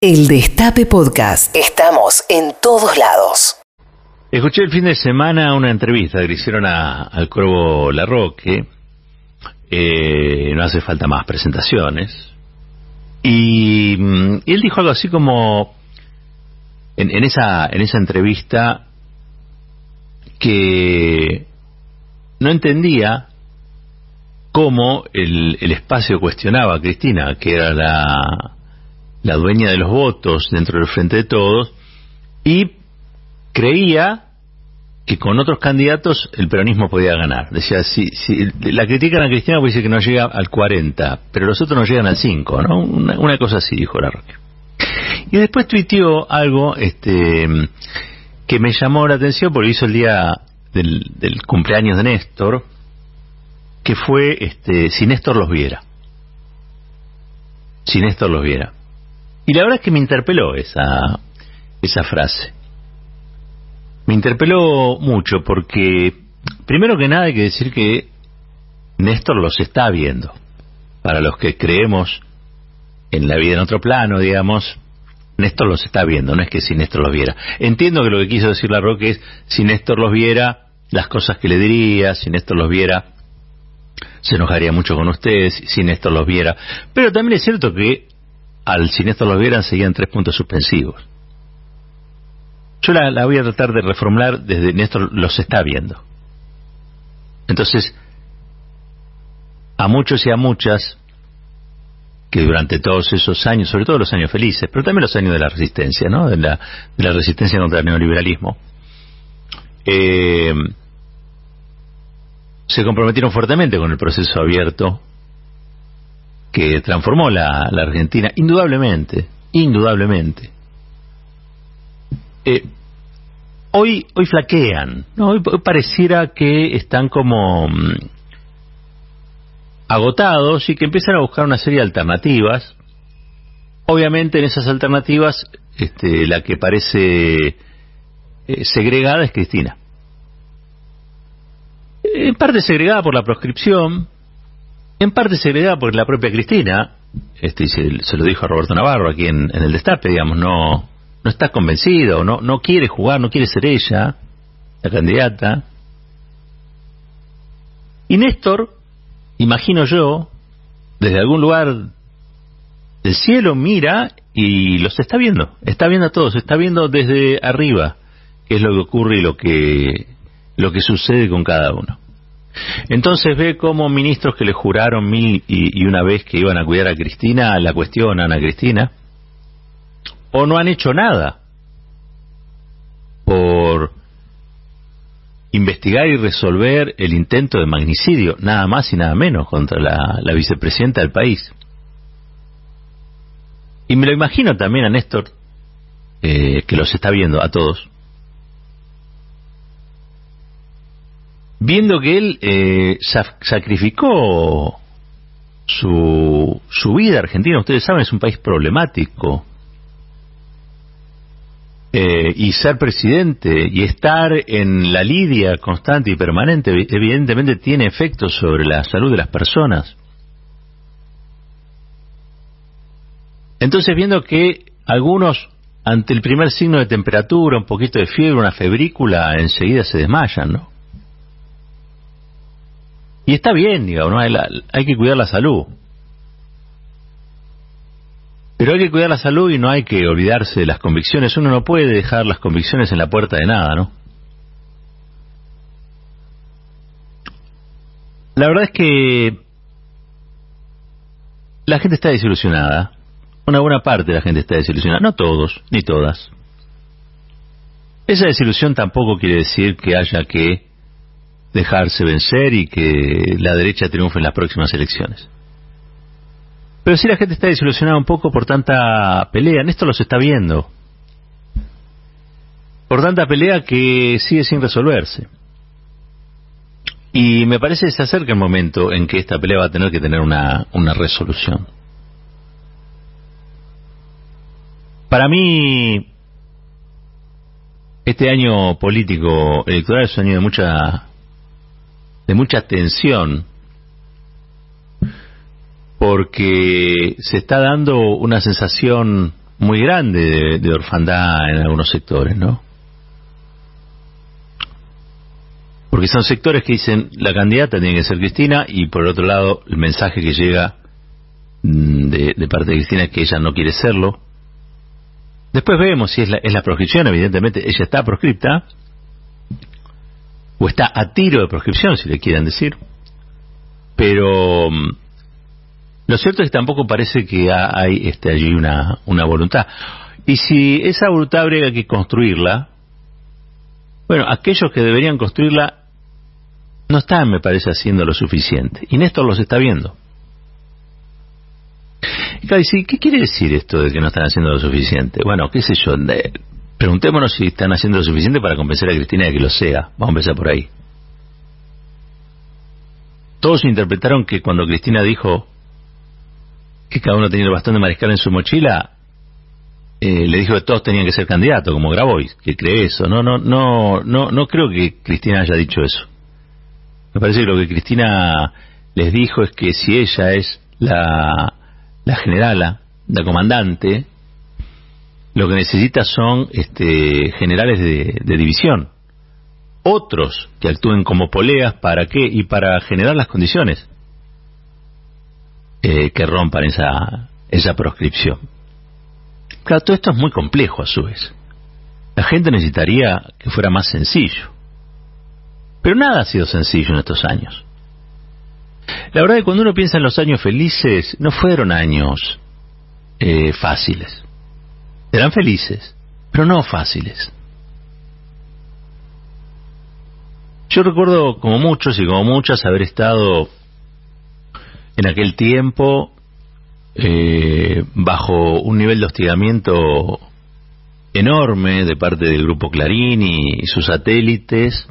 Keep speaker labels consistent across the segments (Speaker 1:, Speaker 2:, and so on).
Speaker 1: El Destape Podcast. Estamos en todos lados.
Speaker 2: Escuché el fin de semana una entrevista que le hicieron a, al Corvo Larroque. Eh, no hace falta más presentaciones. Y, mm, y él dijo algo así como en, en, esa, en esa entrevista que no entendía cómo el, el espacio cuestionaba a Cristina, que era la, la dueña de los votos dentro del Frente de Todos, y creía que con otros candidatos el peronismo podía ganar. Decía, si, si la critican a Cristina porque dice que no llega al 40, pero los otros no llegan al 5, ¿no? Una, una cosa así, dijo la Roque. Y después tuiteó algo este, que me llamó la atención porque hizo el día del, del cumpleaños de Néstor, que fue este, si Néstor los viera. Si Néstor los viera. Y la verdad es que me interpeló esa, esa frase. Me interpeló mucho porque, primero que nada, hay que decir que Néstor los está viendo. Para los que creemos en la vida en otro plano, digamos, Néstor los está viendo, no es que si Néstor los viera. Entiendo que lo que quiso decir la Roque es, si Néstor los viera, las cosas que le diría, si Néstor los viera, se enojaría mucho con ustedes, si Néstor los viera. Pero también es cierto que al si Néstor los vieran seguían tres puntos suspensivos. Yo la, la, voy a tratar de reformular desde Néstor los está viendo. Entonces, a muchos y a muchas que durante todos esos años, sobre todo los años felices, pero también los años de la resistencia, ¿no? De la, de la resistencia contra el neoliberalismo, eh, se comprometieron fuertemente con el proceso abierto que transformó la, la Argentina, indudablemente, indudablemente. Eh, hoy, hoy flaquean, ¿no? hoy, hoy, pareciera que están como mmm, agotados y que empiezan a buscar una serie de alternativas. Obviamente en esas alternativas este, la que parece eh, segregada es Cristina. En parte segregada por la proscripción, en parte segregada por la propia Cristina, este, se, se, lo dijo a Roberto Navarro aquí en, en, el destape, digamos, no, no está convencido, no, no quiere jugar, no quiere ser ella, la candidata. Y Néstor, imagino yo, desde algún lugar del cielo mira y los está viendo, está viendo a todos, está viendo desde arriba qué es lo que ocurre y lo que, lo que sucede con cada uno. Entonces ve cómo ministros que le juraron mil y, una vez que iban a cuidar a Cristina la cuestionan a Cristina o no han hecho nada por investigar y resolver el intento de magnicidio, nada más y nada menos, contra la, la vicepresidenta del país. Y me lo imagino también a Néstor, eh, que los está viendo a todos, viendo que él eh, sacrificó su, su vida argentina, ustedes saben, es un país problemático. Eh, y ser presidente y estar en la lidia constante y permanente evidentemente tiene efectos sobre la salud de las personas. Entonces viendo que algunos ante el primer signo de temperatura, un poquito de fiebre, una febrícula, enseguida se desmayan, ¿no? Y está bien, digamos, ¿no? hay, que cuidar la salud. Pero hay que cuidar la salud y no hay que olvidarse de las convicciones. Uno no puede dejar las convicciones en la puerta de nada, ¿no? La verdad es que la gente está desilusionada. Una buena parte de la gente está desilusionada. No todos, ni todas. Esa desilusión tampoco quiere decir que haya que dejarse vencer y que la derecha triunfe en las próximas elecciones. Pero sí la gente está desilusionada un poco por tanta pelea. Esto los está viendo. Por tanta pelea que sigue sin resolverse. Y me parece que se acerca el momento en que esta pelea va a tener que tener una, una resolución. Para mí, este año político electoral es un año de mucha, de mucha tensión porque se está dando una sensación muy grande de, orfandad en algunos sectores, ¿no? Porque son sectores que dicen la candidata tiene que ser Cristina y por otro lado el mensaje que llega mm, de, parte de Cristina es que ella no quiere serlo. Después vemos si es la, es la proscripción, evidentemente ella está proscripta o está a tiro de proscripción, si le quieren decir. Pero mm, lo cierto es que tampoco parece que hay este, allí una, una voluntad. Y si esa voluntad habría que construirla, bueno, aquellos que deberían construirla no están, me parece, haciendo lo suficiente. Y Néstor los está viendo. Y ¿qué quiere decir esto de que no están haciendo lo suficiente? Bueno, qué sé yo, preguntémonos si están haciendo lo suficiente para convencer a Cristina de que lo sea. Vamos a empezar por ahí. Todos interpretaron que cuando Cristina dijo que cada uno tenía el bastón de mariscal en su mochila, eh, le dijo que todos tenían que ser candidatos, como Grabois, que cree eso. No, no, no, no, no creo que Cristina haya dicho eso. Me parece que lo que Cristina les dijo es que si ella es la, la generala, la comandante, lo que necesita son este, generales de, división. Otros que actúen como poleas, ¿para qué? Y para generar las condiciones eh, que rompan esa, esa proscripción. Claro, todo esto es muy complejo a su vez. La gente necesitaría que fuera más sencillo. Pero nada ha sido sencillo en estos años. La verdad es que cuando uno piensa en los años felices, no fueron años eh, fáciles. Eran felices, pero no fáciles. Yo recuerdo como muchos y como muchas haber estado en aquel tiempo eh, bajo un nivel de hostigamiento enorme de parte del grupo Clarín y, sus satélites,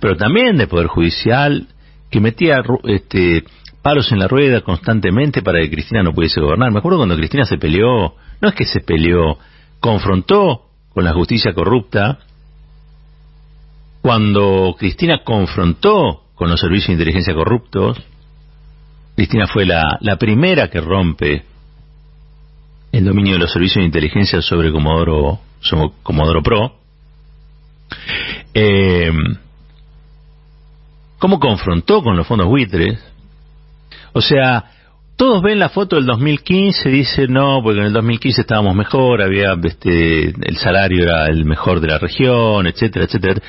Speaker 2: pero también del Poder Judicial, que metía este, palos en la rueda constantemente para que Cristina no pudiese gobernar. Me acuerdo cuando Cristina se peleó, no es que se peleó, confrontó con la justicia corrupta, cuando Cristina confrontó con los servicios de inteligencia corruptos, Cristina fue la, primera que rompe el dominio de los servicios de inteligencia sobre Comodoro, Comodoro Pro. Eh, ¿Cómo confrontó con los fondos buitres? O sea, todos ven la foto del 2015 y dicen, no, porque en el 2015 estábamos mejor, había este, el salario era el mejor de la región, etcétera, etcétera.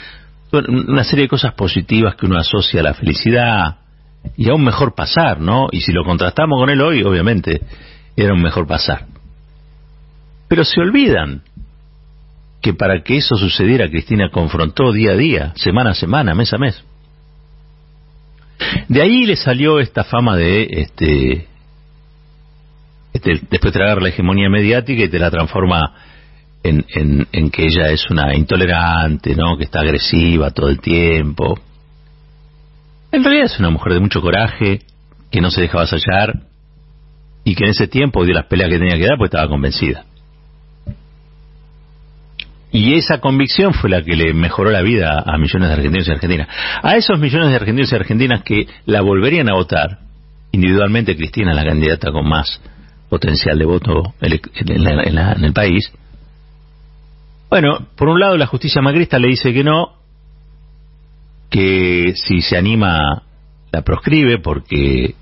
Speaker 2: Una serie de cosas positivas que uno asocia a la felicidad, y a un mejor pasar, ¿no? Y si lo contrastamos con él hoy, obviamente, era un mejor pasar. Pero se olvidan que para que eso sucediera, Cristina confrontó día a día, semana a semana, mes a mes. De ahí le salió esta fama de, este, este después tragar la hegemonía mediática y te la transforma en, en, en que ella es una intolerante, ¿no? Que está agresiva todo el tiempo en realidad es una mujer de mucho coraje, que no se deja vasallar y que en ese tiempo dio las peleas que tenía que dar porque estaba convencida. Y esa convicción fue la que le mejoró la vida a millones de argentinos y argentinas. A esos millones de argentinos y argentinas que la volverían a votar, individualmente Cristina, la candidata con más potencial de voto en, el país, bueno, por un lado la justicia macrista le dice que no, que si se anima la proscribe porque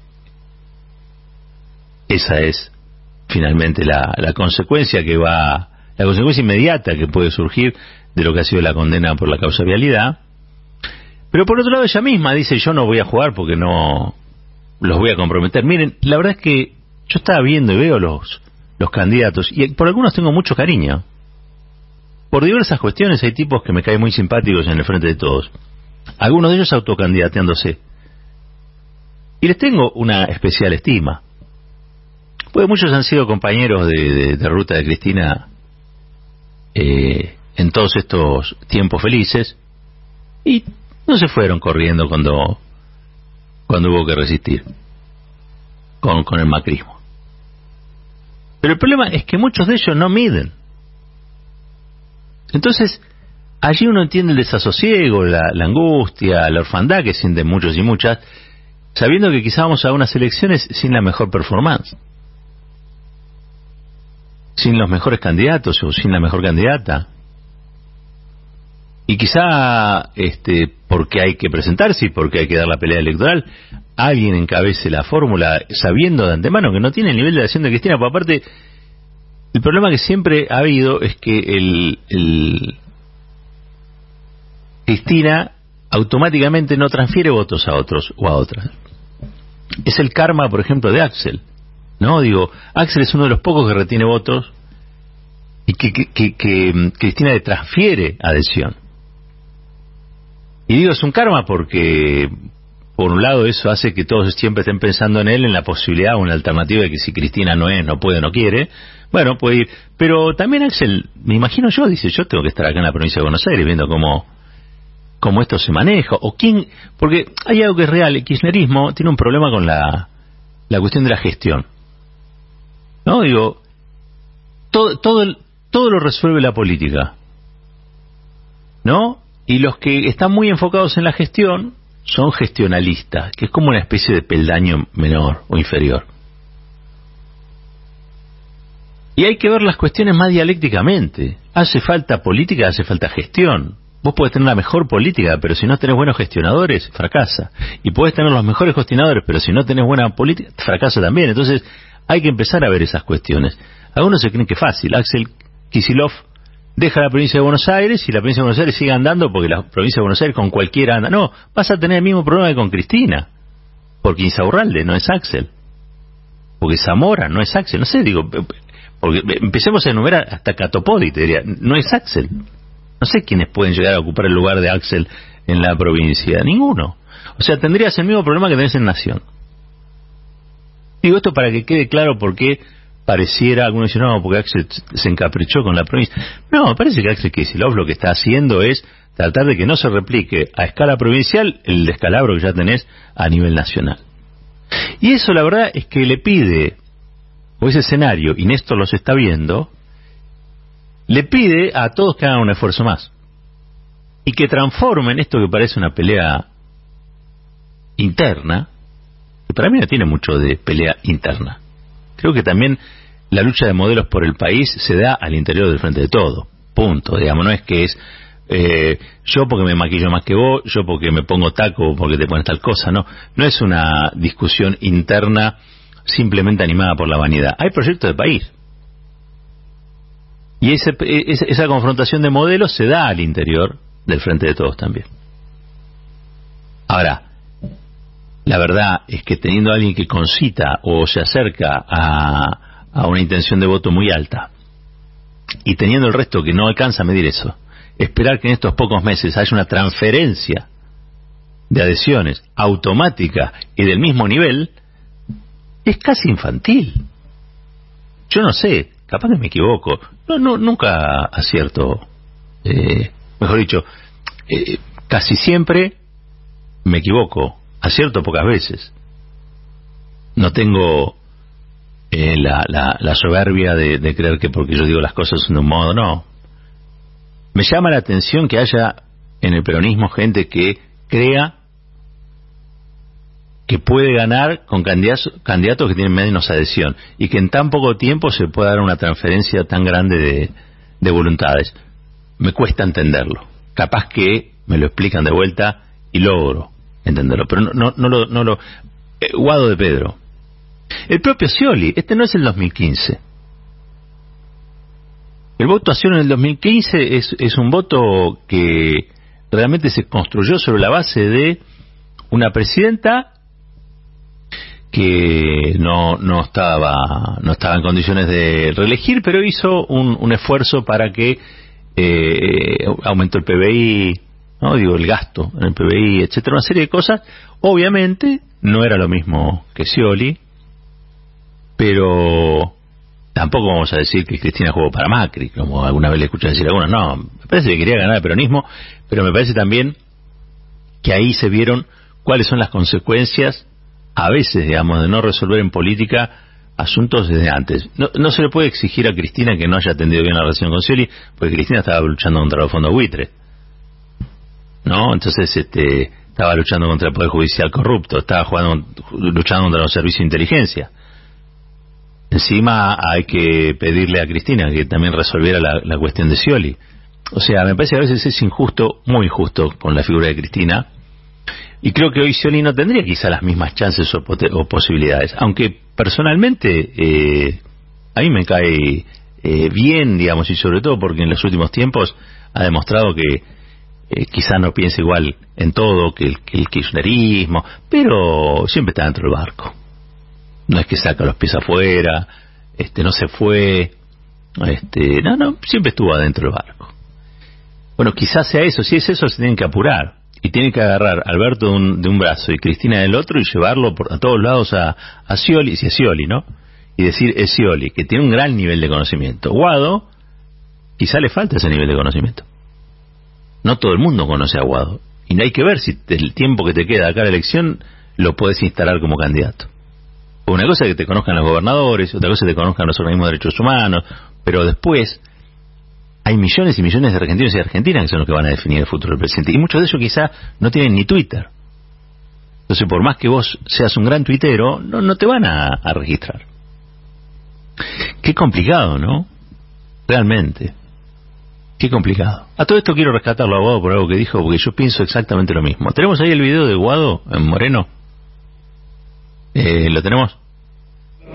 Speaker 2: esa es finalmente la, la consecuencia que va, la consecuencia inmediata que puede surgir de lo que ha sido la condena por la causa vialidad. Pero por otro lado ella misma dice yo no voy a jugar porque no los voy a comprometer. Miren, la verdad es que yo estaba viendo y veo los, los candidatos y por algunos tengo mucho cariño. Por diversas cuestiones hay tipos que me caen muy simpáticos en el frente de todos algunos de ellos autocandidateándose. Y les tengo una especial estima. Pues muchos han sido compañeros de, ruta de Cristina eh, en todos estos tiempos felices y no se fueron corriendo cuando, cuando hubo que resistir con, con el macrismo. Pero el problema es que muchos de ellos no miden. Entonces, allí uno entiende el desasosiego, la, angustia, la orfandad que sienten muchos y muchas, sabiendo que quizá vamos a unas elecciones sin la mejor performance. Sin los mejores candidatos o sin la mejor candidata. Y quizá este, porque hay que presentarse y porque hay que dar la pelea electoral, alguien encabece la fórmula sabiendo de antemano que no tiene el nivel de acción de Cristina, por aparte, el problema que siempre ha habido es que el, el Cristina automáticamente no transfiere votos a otros o a otras. Es el karma, por ejemplo, de Axel. ¿No? Digo, Axel es uno de los pocos que retiene votos y que, que, que mm, Cristina le transfiere adhesión. Y digo, es un karma porque, por un lado, eso hace que todos siempre estén pensando en él, en la posibilidad o en la alternativa de que si Cristina no es, no puede, no quiere, bueno, puede ir. Pero también Axel, me imagino yo, dice, yo tengo que estar acá en la provincia de Buenos Aires viendo cómo, cómo esto se maneja, o quién, porque hay algo que es real, el kirchnerismo tiene un problema con la, la cuestión de la gestión. ¿No? Digo, todo, todo, todo lo resuelve la política. ¿No? Y los que están muy enfocados en la gestión son gestionalistas, que es como una especie de peldaño menor o inferior. Y hay que ver las cuestiones más dialécticamente. Hace falta política, hace falta gestión. Vos podés tener la mejor política, pero si no tenés buenos gestionadores, fracasa. Y podés tener los mejores gestionadores, pero si no tenés buena política, fracasa también. Entonces, hay que empezar a ver esas cuestiones. Algunos se creen que es fácil. Axel Kisilov deja la provincia de Buenos Aires y la provincia de Buenos Aires sigue andando porque la provincia de Buenos Aires con cualquiera anda. No, vas a tener el mismo problema que con Cristina. Porque Insaurralde no es Axel. Porque Zamora no es Axel. No sé, digo, porque empecemos a enumerar hasta Catopodi, te diría, no es Axel. No sé quiénes pueden llegar a ocupar el lugar de Axel en la provincia. Ninguno. O sea, tendrías el mismo problema que tenés en Nación. Digo esto para que quede claro por qué pareciera, algunos dicen, no, porque Axel se encaprichó con la provincia. No, parece que Axel Kicillof lo que está haciendo es tratar de que no se replique a escala provincial el descalabro que ya tenés a nivel nacional. Y eso la verdad es que le pide, o ese escenario, y Néstor los está viendo, le pide a todos que hagan un esfuerzo más. Y que transformen esto que parece una pelea interna, para mí no tiene mucho de pelea interna. Creo que también la lucha de modelos por el país se da al interior del frente de todo. Punto. Digamos, no es que es eh, yo porque me maquillo más que vos, yo porque me pongo taco porque te pones tal cosa. No, no es una discusión interna simplemente animada por la vanidad. Hay proyectos de país. Y ese, esa confrontación de modelos se da al interior del frente de todos también. Ahora, la verdad es que teniendo a alguien que concita o se acerca a, a una intención de voto muy alta y teniendo el resto que no alcanza a medir eso, esperar que en estos pocos meses haya una transferencia de adhesiones automática y del mismo nivel, es casi infantil. Yo no sé, capaz que me equivoco, no, no nunca acierto, eh, mejor dicho, eh, casi siempre me equivoco, acierto pocas veces. No tengo eh, la, la, soberbia de, creer que porque yo digo las cosas de un modo, no. Me llama la atención que haya en el peronismo gente que crea que puede ganar con candidatos, que tienen menos adhesión y que en tan poco tiempo se pueda dar una transferencia tan grande de, de voluntades. Me cuesta entenderlo. Capaz que me lo explican de vuelta y logro entenderlo. Pero no, no, no lo... No lo eh, Guado de Pedro. El propio Scioli, este no es el 2015. El voto a Scioli en el 2015 es, es un voto que realmente se construyó sobre la base de una presidenta que no, no estaba no estaba en condiciones de reelegir, pero hizo un, un esfuerzo para que eh, aumentó el PBI, no digo el gasto en el PBI, etcétera, una serie de cosas. Obviamente no era lo mismo que Scioli, pero tampoco vamos a decir que Cristina jugó para Macri, como alguna vez le escuché decir a. No, me parece que quería ganar el peronismo, pero me parece también que ahí se vieron cuáles son las consecuencias, a veces, digamos, de no resolver en política asuntos desde antes. No, no se le puede exigir a Cristina que no haya atendido bien la relación con Scioli, porque Cristina estaba luchando contra los fondos buitre. ¿No? Entonces, este, estaba luchando contra el Poder Judicial corrupto, estaba jugando, luchando contra los servicios de inteligencia. Encima hay que pedirle a Cristina que también resolviera la, cuestión de Scioli. O sea, me parece que a veces es injusto, muy injusto con la figura de Cristina. Y creo que hoy Scioli no tendría quizá las mismas chances o, posibilidades. Aunque personalmente eh, a mí me cae eh, bien, digamos, y sobre todo porque en los últimos tiempos ha demostrado que eh, quizá no piensa igual en todo que el, que el kirchnerismo, pero siempre está dentro del barco no es que saca los pies afuera, este, no se fue, este, no, no, siempre estuvo adentro del barco. Bueno, quizás sea eso, si es eso se tienen que apurar y tienen que agarrar a Alberto de un, de un brazo y Cristina del otro y llevarlo por, a todos lados a, a Scioli, si es Scioli, ¿no? Y decir, es Scioli, que tiene un gran nivel de conocimiento. Guado, quizá le falta ese nivel de conocimiento. No todo el mundo conoce a Guado. Y hay que ver si el tiempo que te queda acá a la elección lo puedes instalar como candidato. Una cosa es que te conozcan los gobernadores, otra cosa es que te conozcan los organismos de derechos humanos, pero después hay millones y millones de argentinos y argentinas que son los que van a definir el futuro del presidente. Y muchos de ellos quizá no tienen ni Twitter. Entonces, por más que vos seas un gran tuitero, no, no te van a, registrar. Qué complicado, ¿no? Realmente. Qué complicado. A todo esto quiero rescatarlo a Guado por algo que dijo, porque yo pienso exactamente lo mismo. ¿Tenemos ahí el video de Guado en Moreno? Eh, ¿Lo tenemos?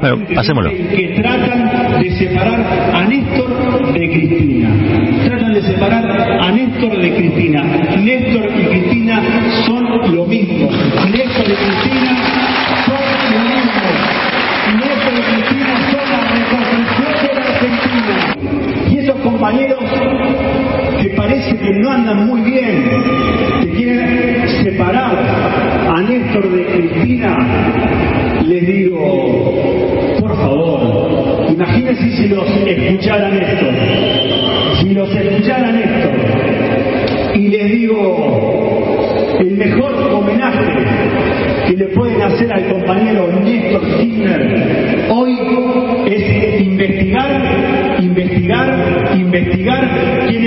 Speaker 2: Bueno, pasémoslo.
Speaker 3: Que tratan de separar a Néstor de Cristina. Tratan de separar a Néstor de Cristina. Néstor y que no andan muy bien, que quieren separar a Néstor de Cristina, les digo, por favor, imagínense si los escucharan esto, si los escucharan esto, y les digo, el mejor homenaje que le pueden hacer al compañero Néstor Kirchner hoy es investigar, investigar, investigar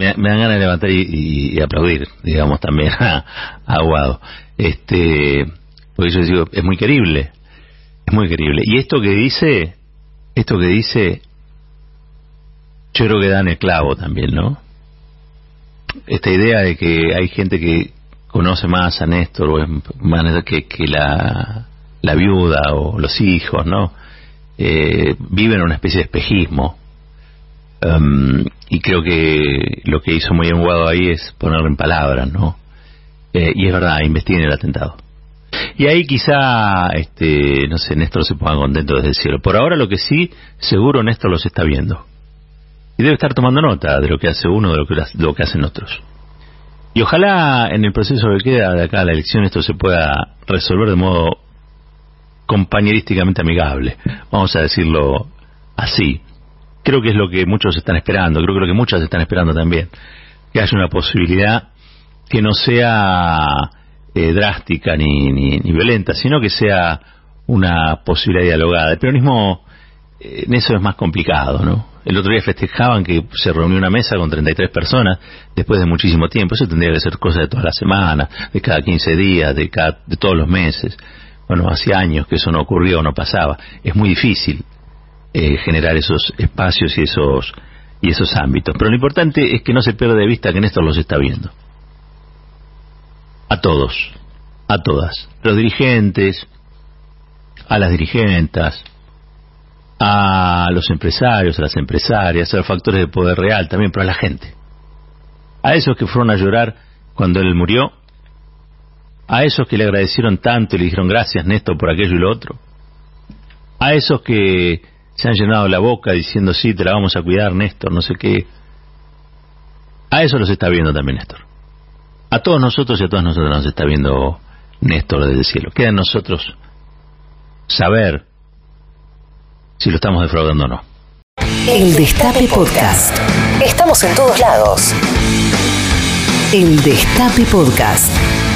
Speaker 2: me, dan ganas de levantar y, aplaudir, digamos, también a, Aguado. Este, porque yo digo, es muy querible, es muy querible. Y esto que dice, esto que dice, yo creo que dan el clavo también, ¿no? Esta idea de que hay gente que conoce más a Néstor o es que, que la, viuda o los hijos, ¿no? Eh, viven en una especie de espejismo Um, y creo que lo que hizo muy enguado ahí es ponerlo en palabras, ¿no? Eh, y es verdad, investiguen el atentado. Y ahí quizá, este, no sé, Néstor se ponga contento desde el cielo. Por ahora lo que sí, seguro Néstor los está viendo. Y debe estar tomando nota de lo que hace uno, de lo que, lo que hacen otros. Y ojalá en el proceso que queda de acá a la elección esto se pueda resolver de modo compañerísticamente amigable. Vamos a decirlo así creo que es lo que muchos están esperando, creo que que muchas están esperando también, que haya una posibilidad que no sea eh, drástica ni, violenta, sino que sea una posibilidad dialogada. El peronismo eh, en eso es más complicado, ¿no? El otro día festejaban que se reunió una mesa con 33 personas después de muchísimo tiempo. Eso tendría que ser cosa de todas las semanas, de cada 15 días, de, cada, de todos los meses. Bueno, hace años que eso no ocurrió, no pasaba. Es muy difícil eh, generar esos espacios y esos y esos ámbitos. Pero lo importante es que no se pierda de vista que Néstor los está viendo. A todos, a todas. Los dirigentes, a las dirigentas, a los empresarios, a las empresarias, a los factores de poder real también, pero a la gente. A esos que fueron a llorar cuando él murió, a esos que le agradecieron tanto y le dijeron gracias Néstor por aquello y lo otro, a esos que se han llenado la boca diciendo sí, te la vamos a cuidar, Néstor, no sé qué. A eso los está viendo también Néstor. A todos nosotros y a todas nosotras nos está viendo Néstor desde el cielo. Queda en nosotros saber si lo estamos defraudando o no.
Speaker 3: El Destape Podcast. Estamos en todos lados. El Destape Podcast.